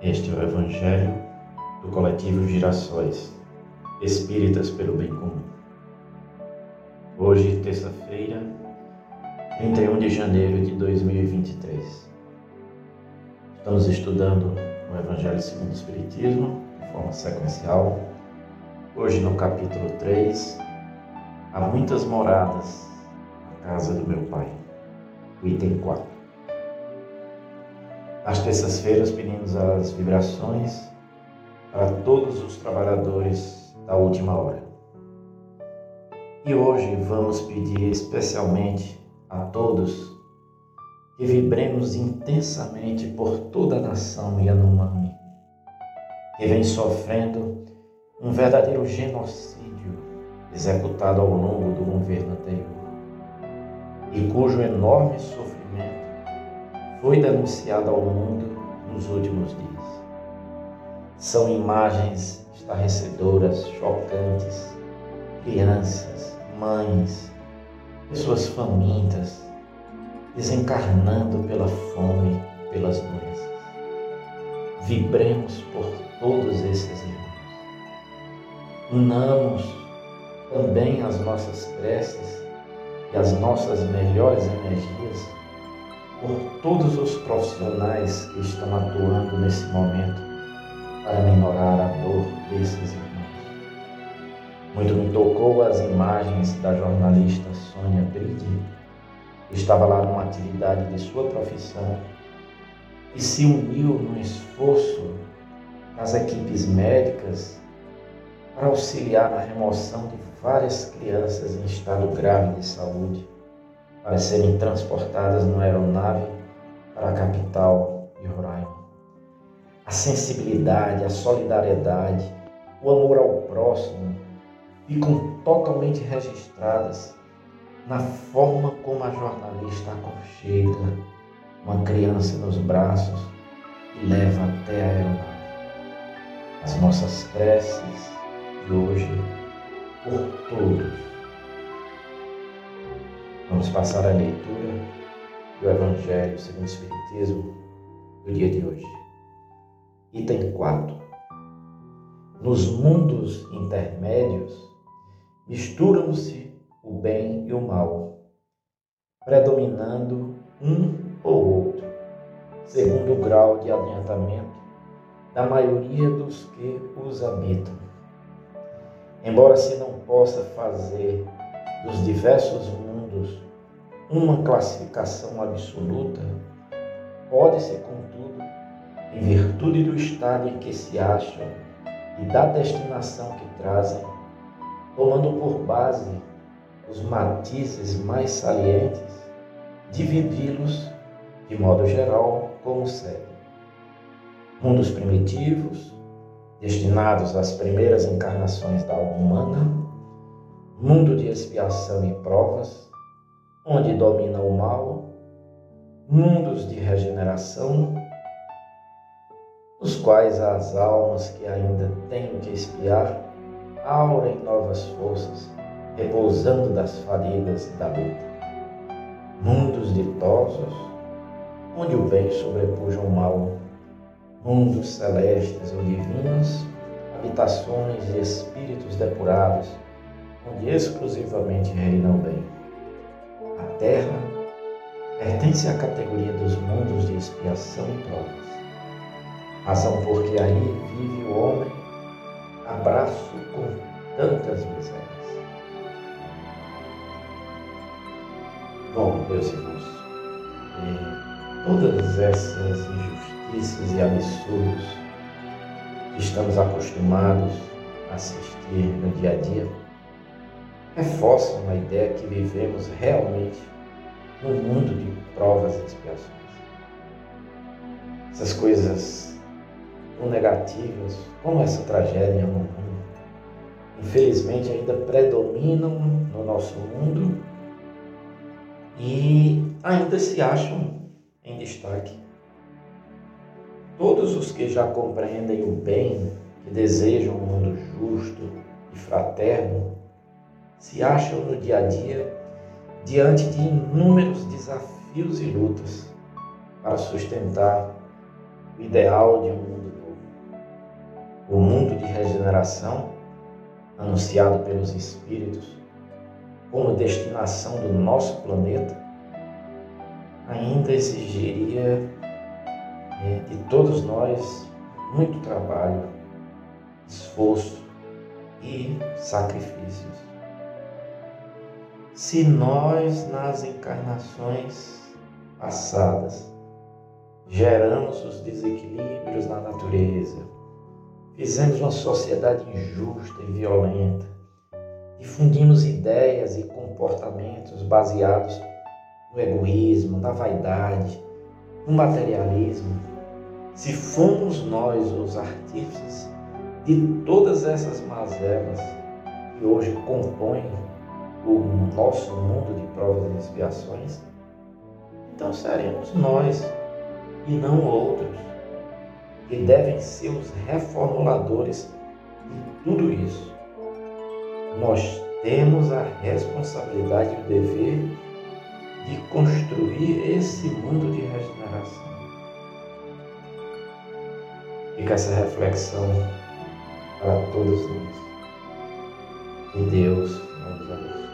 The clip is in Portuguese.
Este é o Evangelho do Coletivo Girassóis, Espíritas pelo Bem Comum. Hoje, terça-feira, 31 de janeiro de 2023. Estamos estudando o Evangelho segundo o Espiritismo, de forma sequencial. Hoje, no capítulo 3, há muitas moradas na casa do meu Pai. O item 4. Às terças-feiras pedimos as vibrações para todos os trabalhadores da última hora. E hoje vamos pedir especialmente a todos que vibremos intensamente por toda a nação Yanomami, que vem sofrendo um verdadeiro genocídio executado ao longo do governo anterior, e cujo enorme sofrimento foi denunciada ao mundo nos últimos dias. São imagens estarrecedoras, chocantes, crianças, mães, pessoas famintas, desencarnando pela fome, pelas doenças. Vibremos por todos esses irmãos. Unamos também as nossas preces e as nossas melhores energias por todos os profissionais que estão atuando nesse momento para minorar a dor desses irmãos. Muito me tocou as imagens da jornalista Sônia Bride, que estava lá numa atividade de sua profissão e se uniu no esforço das equipes médicas para auxiliar na remoção de várias crianças em estado grave de saúde para serem transportadas numa aeronave para a capital de Roraima. A sensibilidade, a solidariedade, o amor ao próximo ficam totalmente registradas na forma como a jornalista aconchega uma criança nos braços e leva até a aeronave. As nossas preces de hoje por todos Vamos passar a leitura do Evangelho segundo o Espiritismo do dia de hoje. Item 4. Nos mundos intermédios misturam-se o bem e o mal, predominando um ou outro, segundo o grau de adiantamento da maioria dos que os habitam. Embora se não possa fazer dos diversos mundos uma classificação absoluta, pode-se, contudo, em virtude do estado em que se acham e da destinação que trazem, tomando por base os matizes mais salientes, dividi-los, de modo geral, como segue: mundos primitivos, destinados às primeiras encarnações da alma humana, mundo de expiação e provas, onde domina o mal, mundos de regeneração, nos quais as almas que ainda têm que espiar aurem novas forças, repousando das fadigas da luta. Mundos ditosos, onde o bem sobrepuja o mal, mundos celestes ou divinos, habitações de espíritos depurados, onde exclusivamente reina o bem terra pertence à categoria dos mundos de expiação e provas, razão porque aí vive o homem abraço com tantas misérias. Bom, meus irmãos, todas essas injustiças e absurdos que estamos acostumados a assistir no dia a dia, reforçam a ideia que vivemos realmente num mundo de provas e expiações. Essas coisas tão negativas, como essa tragédia no mundo, infelizmente ainda predominam no nosso mundo e ainda se acham em destaque. Todos os que já compreendem o bem, que desejam um mundo justo e fraterno, se acham no dia a dia diante de inúmeros desafios e lutas para sustentar o ideal de um mundo o mundo de regeneração anunciado pelos Espíritos como destinação do nosso planeta, ainda exigiria é, de todos nós muito trabalho, esforço e sacrifícios. Se nós, nas encarnações passadas, geramos os desequilíbrios na natureza, fizemos uma sociedade injusta e violenta, difundimos ideias e comportamentos baseados no egoísmo, na vaidade, no materialismo, se fomos nós os artífices de todas essas mazelas que hoje compõem o nosso mundo de provas e expiações, então seremos nós e não outros que devem ser os reformuladores de tudo isso. Nós temos a responsabilidade e o dever de construir esse mundo de regeneração. Fica essa reflexão para todos nós. Que Deus nos abençoe.